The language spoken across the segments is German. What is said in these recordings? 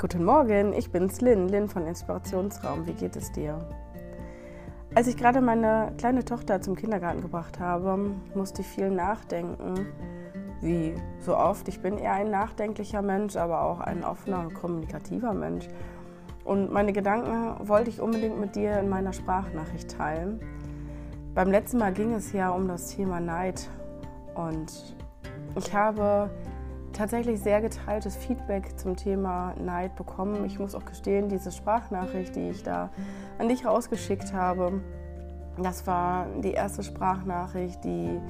Guten Morgen, ich bin's Lynn, Lynn von Inspirationsraum. Wie geht es dir? Als ich gerade meine kleine Tochter zum Kindergarten gebracht habe, musste ich viel nachdenken. Wie so oft. Ich bin eher ein nachdenklicher Mensch, aber auch ein offener und kommunikativer Mensch. Und meine Gedanken wollte ich unbedingt mit dir in meiner Sprachnachricht teilen. Beim letzten Mal ging es ja um das Thema Neid. Und ich habe tatsächlich sehr geteiltes Feedback zum Thema Neid bekommen. Ich muss auch gestehen, diese Sprachnachricht, die ich da an dich rausgeschickt habe, das war die erste Sprachnachricht, die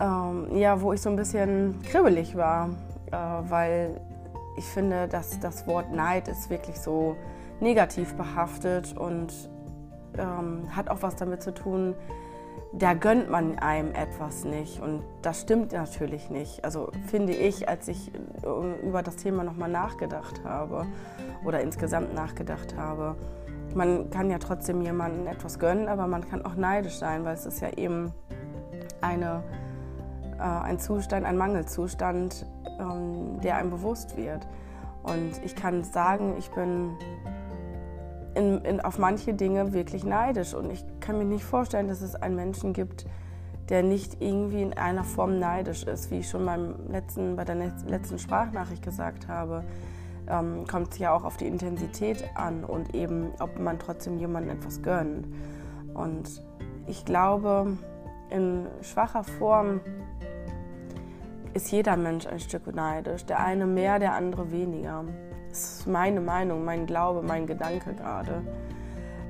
ähm, ja, wo ich so ein bisschen kribbelig war, äh, weil ich finde, dass das Wort Neid ist wirklich so negativ behaftet und ähm, hat auch was damit zu tun, da gönnt man einem etwas nicht. Und das stimmt natürlich nicht. Also finde ich, als ich äh, über das Thema nochmal nachgedacht habe oder insgesamt nachgedacht habe. Man kann ja trotzdem jemandem etwas gönnen, aber man kann auch neidisch sein, weil es ist ja eben eine, äh, ein Zustand, ein Mangelzustand, ähm, der einem bewusst wird. Und ich kann sagen, ich bin in, in, auf manche Dinge wirklich neidisch. Und ich kann mir nicht vorstellen, dass es einen Menschen gibt, der nicht irgendwie in einer Form neidisch ist, wie ich schon beim letzten, bei der letzten Sprachnachricht gesagt habe. Ähm, kommt es ja auch auf die Intensität an und eben, ob man trotzdem jemandem etwas gönnt. Und ich glaube, in schwacher Form ist jeder Mensch ein Stück neidisch. Der eine mehr, der andere weniger. Das ist meine Meinung, mein Glaube, mein Gedanke gerade.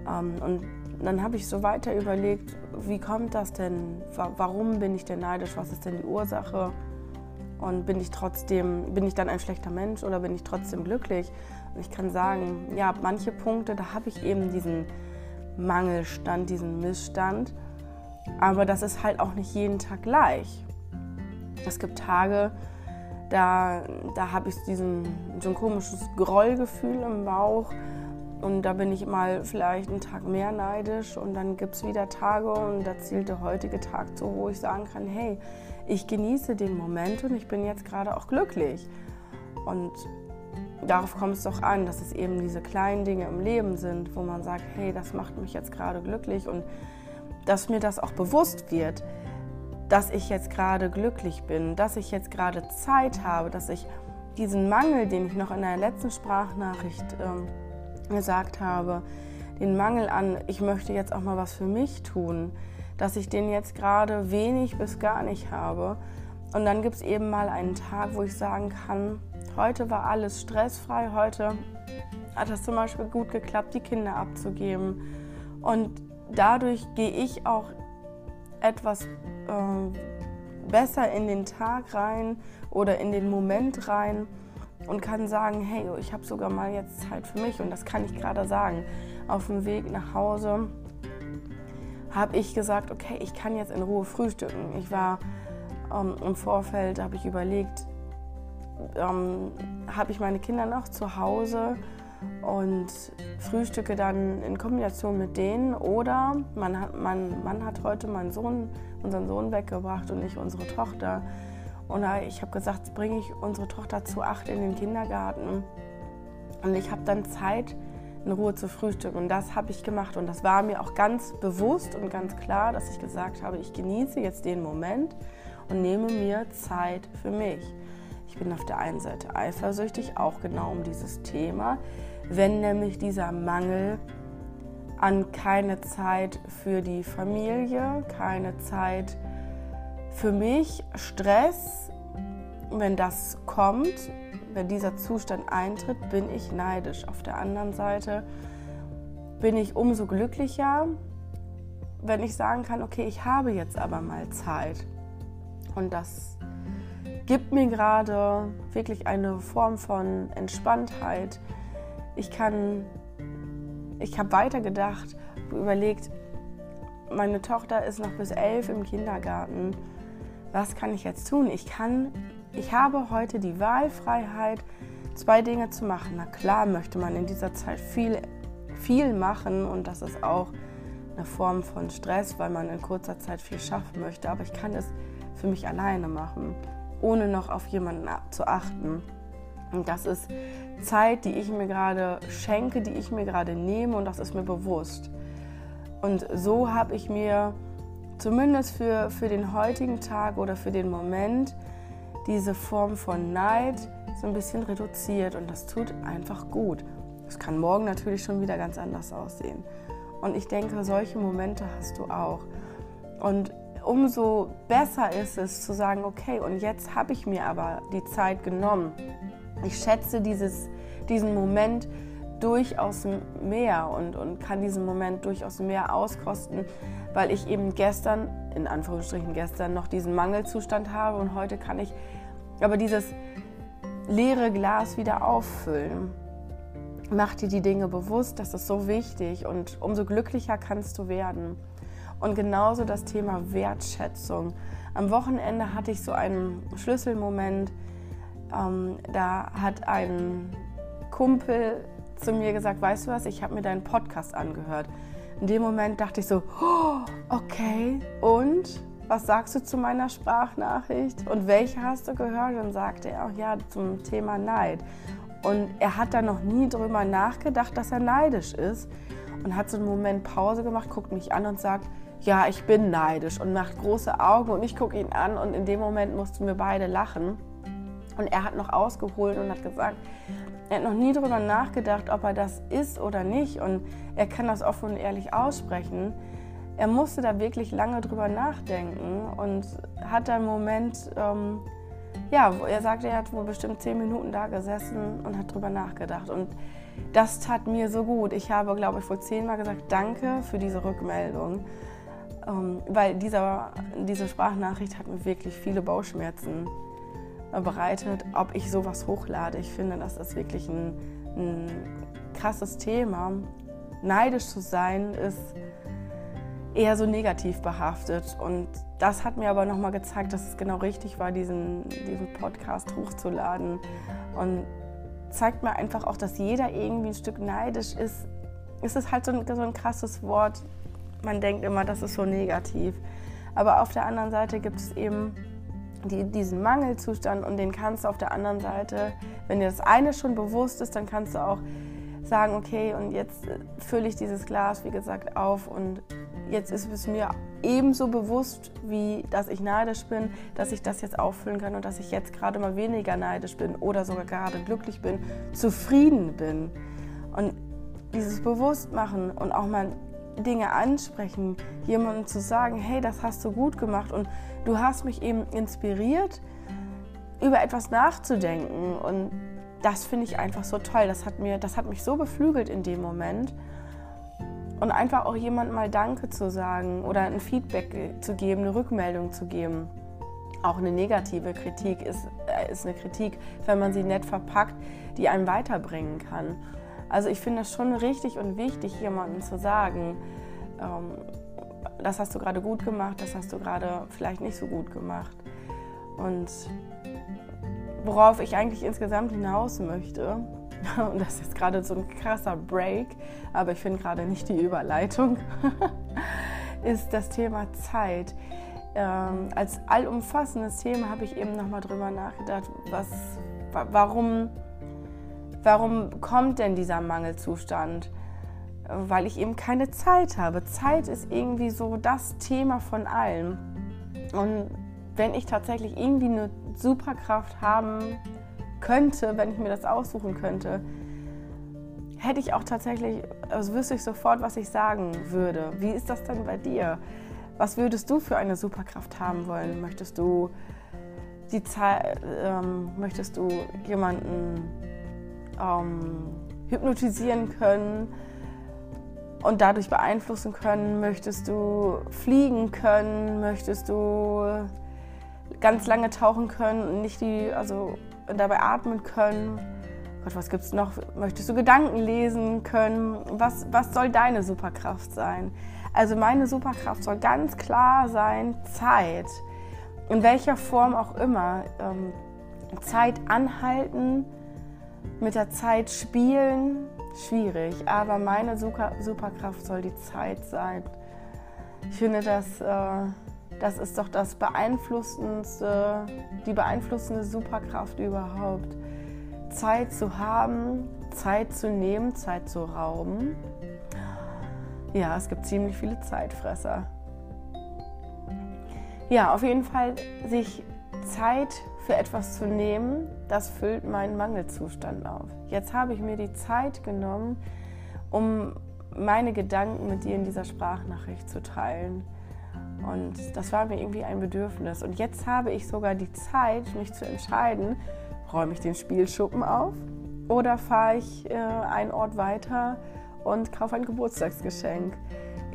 Ähm, und dann habe ich so weiter überlegt, wie kommt das denn? Warum bin ich denn neidisch? Was ist denn die Ursache? Und bin ich trotzdem, bin ich dann ein schlechter Mensch oder bin ich trotzdem glücklich? Und ich kann sagen, ja, manche Punkte, da habe ich eben diesen Mangelstand, diesen Missstand. Aber das ist halt auch nicht jeden Tag gleich. Es gibt Tage, da, da habe ich diesen, so ein komisches Grollgefühl im Bauch. Und da bin ich mal vielleicht einen Tag mehr neidisch und dann gibt es wieder Tage und da zielt der heutige Tag zu, wo ich sagen kann, hey, ich genieße den Moment und ich bin jetzt gerade auch glücklich. Und darauf kommt es doch an, dass es eben diese kleinen Dinge im Leben sind, wo man sagt, hey, das macht mich jetzt gerade glücklich und dass mir das auch bewusst wird dass ich jetzt gerade glücklich bin, dass ich jetzt gerade Zeit habe, dass ich diesen Mangel, den ich noch in der letzten Sprachnachricht ähm, gesagt habe, den Mangel an, ich möchte jetzt auch mal was für mich tun, dass ich den jetzt gerade wenig bis gar nicht habe. Und dann gibt es eben mal einen Tag, wo ich sagen kann, heute war alles stressfrei, heute hat es zum Beispiel gut geklappt, die Kinder abzugeben. Und dadurch gehe ich auch etwas äh, besser in den Tag rein oder in den Moment rein und kann sagen, hey, ich habe sogar mal jetzt Zeit für mich und das kann ich gerade sagen. Auf dem Weg nach Hause habe ich gesagt, okay, ich kann jetzt in Ruhe frühstücken. Ich war ähm, im Vorfeld, habe ich überlegt, ähm, habe ich meine Kinder noch zu Hause und frühstücke dann in Kombination mit denen oder man hat, mein Mann hat heute meinen Sohn, unseren Sohn weggebracht und nicht unsere Tochter. Und ich habe gesagt, bringe ich unsere Tochter zu acht in den Kindergarten und ich habe dann Zeit, in Ruhe zu frühstücken. Und das habe ich gemacht. Und das war mir auch ganz bewusst und ganz klar, dass ich gesagt habe, ich genieße jetzt den Moment und nehme mir Zeit für mich. Ich bin auf der einen Seite eifersüchtig, auch genau um dieses Thema, wenn nämlich dieser Mangel an keine Zeit für die Familie, keine Zeit für mich, Stress, wenn das kommt, wenn dieser Zustand eintritt, bin ich neidisch. Auf der anderen Seite bin ich umso glücklicher, wenn ich sagen kann, okay, ich habe jetzt aber mal Zeit. Und das gibt mir gerade wirklich eine Form von Entspanntheit. Ich kann, ich habe weitergedacht, überlegt, meine Tochter ist noch bis elf im Kindergarten. Was kann ich jetzt tun? Ich kann, ich habe heute die Wahlfreiheit, zwei Dinge zu machen. Na klar möchte man in dieser Zeit viel, viel machen und das ist auch eine Form von Stress, weil man in kurzer Zeit viel schaffen möchte. Aber ich kann es für mich alleine machen ohne noch auf jemanden zu achten. Und das ist Zeit, die ich mir gerade schenke, die ich mir gerade nehme und das ist mir bewusst. Und so habe ich mir zumindest für, für den heutigen Tag oder für den Moment diese Form von Neid so ein bisschen reduziert und das tut einfach gut. Es kann morgen natürlich schon wieder ganz anders aussehen. Und ich denke, solche Momente hast du auch. Und umso besser ist es zu sagen, okay, und jetzt habe ich mir aber die Zeit genommen. Ich schätze dieses, diesen Moment durchaus mehr und, und kann diesen Moment durchaus mehr auskosten, weil ich eben gestern, in Anführungsstrichen gestern, noch diesen Mangelzustand habe und heute kann ich aber dieses leere Glas wieder auffüllen. Mach dir die Dinge bewusst, das ist so wichtig und umso glücklicher kannst du werden. Und genauso das Thema Wertschätzung. Am Wochenende hatte ich so einen Schlüsselmoment. Ähm, da hat ein Kumpel zu mir gesagt, weißt du was, ich habe mir deinen Podcast angehört. In dem Moment dachte ich so, oh, okay, und was sagst du zu meiner Sprachnachricht? Und welche hast du gehört? Und sagte er auch, ja, zum Thema Neid. Und er hat da noch nie drüber nachgedacht, dass er neidisch ist. Und hat so einen Moment Pause gemacht, guckt mich an und sagt, ja, ich bin neidisch. Und macht große Augen und ich gucke ihn an. Und in dem Moment mussten wir beide lachen. Und er hat noch ausgeholt und hat gesagt, er hat noch nie darüber nachgedacht, ob er das ist oder nicht. Und er kann das offen und ehrlich aussprechen. Er musste da wirklich lange drüber nachdenken und hat dann einen Moment, ähm, ja, er sagte, er hat wohl bestimmt zehn Minuten da gesessen und hat drüber nachgedacht. Und das tat mir so gut. Ich habe, glaube ich, vor zehnmal gesagt, danke für diese Rückmeldung. Ähm, weil dieser, diese Sprachnachricht hat mir wirklich viele Bauchschmerzen bereitet, ob ich sowas hochlade. Ich finde, das ist wirklich ein, ein krasses Thema. Neidisch zu sein ist eher so negativ behaftet. Und das hat mir aber nochmal gezeigt, dass es genau richtig war, diesen, diesen Podcast hochzuladen. Und zeigt mir einfach auch, dass jeder irgendwie ein Stück neidisch ist. Es ist halt so ein, so ein krasses Wort. Man denkt immer, das ist so negativ. Aber auf der anderen Seite gibt es eben die, diesen Mangelzustand und den kannst du auf der anderen Seite, wenn dir das eine schon bewusst ist, dann kannst du auch sagen, okay, und jetzt äh, fülle ich dieses Glas, wie gesagt, auf und jetzt ist es mir ebenso bewusst, wie dass ich neidisch bin, dass ich das jetzt auffüllen kann und dass ich jetzt gerade mal weniger neidisch bin oder sogar gerade glücklich bin, zufrieden bin. Und dieses Bewusstmachen und auch mal Dinge ansprechen, jemandem zu sagen, hey, das hast du gut gemacht und du hast mich eben inspiriert, über etwas nachzudenken und das finde ich einfach so toll. Das hat, mir, das hat mich so beflügelt in dem Moment. Und einfach auch jemand mal Danke zu sagen oder ein Feedback zu geben, eine Rückmeldung zu geben. Auch eine negative Kritik ist, äh, ist eine Kritik, wenn man sie nett verpackt, die einem weiterbringen kann. Also ich finde es schon richtig und wichtig, jemandem zu sagen, ähm, das hast du gerade gut gemacht, das hast du gerade vielleicht nicht so gut gemacht. Und worauf ich eigentlich insgesamt hinaus möchte, und das ist jetzt gerade so ein krasser Break, aber ich finde gerade nicht die Überleitung, ist das Thema Zeit. Ähm, als allumfassendes Thema habe ich eben nochmal drüber nachgedacht, was, warum, warum kommt denn dieser Mangelzustand? Weil ich eben keine Zeit habe. Zeit ist irgendwie so das Thema von allem. Und wenn ich tatsächlich irgendwie eine Superkraft haben könnte, wenn ich mir das aussuchen könnte, hätte ich auch tatsächlich, also wüsste ich sofort, was ich sagen würde. Wie ist das denn bei dir? Was würdest du für eine Superkraft haben wollen? Möchtest du die Zeit, ähm, möchtest du jemanden ähm, hypnotisieren können und dadurch beeinflussen können? Möchtest du fliegen können? Möchtest du ganz lange tauchen können und nicht die, also dabei atmen können. Gott, was gibt's noch? Möchtest du Gedanken lesen können? Was, was soll deine Superkraft sein? Also meine Superkraft soll ganz klar sein, Zeit. In welcher Form auch immer. Ähm, Zeit anhalten, mit der Zeit spielen, schwierig. Aber meine Superkraft soll die Zeit sein. Ich finde das... Äh, das ist doch das beeinflussendste, die beeinflussende Superkraft überhaupt. Zeit zu haben, Zeit zu nehmen, Zeit zu rauben. Ja, es gibt ziemlich viele Zeitfresser. Ja, auf jeden Fall sich Zeit für etwas zu nehmen, das füllt meinen Mangelzustand auf. Jetzt habe ich mir die Zeit genommen, um meine Gedanken mit dir in dieser Sprachnachricht zu teilen. Und das war mir irgendwie ein Bedürfnis. Und jetzt habe ich sogar die Zeit, mich zu entscheiden, räume ich den Spielschuppen auf oder fahre ich äh, einen Ort weiter und kaufe ein Geburtstagsgeschenk.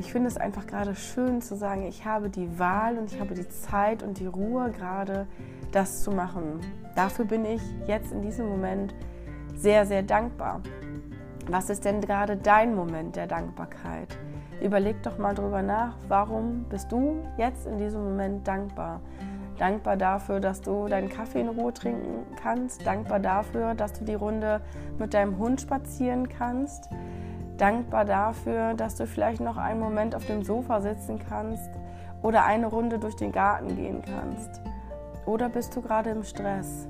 Ich finde es einfach gerade schön zu sagen, ich habe die Wahl und ich habe die Zeit und die Ruhe gerade, das zu machen. Dafür bin ich jetzt in diesem Moment sehr, sehr dankbar. Was ist denn gerade dein Moment der Dankbarkeit? Überleg doch mal drüber nach, warum bist du jetzt in diesem Moment dankbar? Dankbar dafür, dass du deinen Kaffee in Ruhe trinken kannst. Dankbar dafür, dass du die Runde mit deinem Hund spazieren kannst. Dankbar dafür, dass du vielleicht noch einen Moment auf dem Sofa sitzen kannst oder eine Runde durch den Garten gehen kannst. Oder bist du gerade im Stress?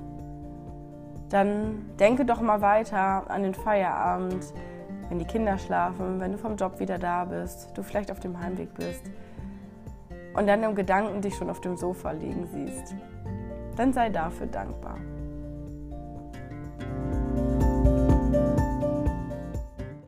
Dann denke doch mal weiter an den Feierabend, wenn die Kinder schlafen, wenn du vom Job wieder da bist, du vielleicht auf dem Heimweg bist und dann im Gedanken dich schon auf dem Sofa liegen siehst. Dann sei dafür dankbar.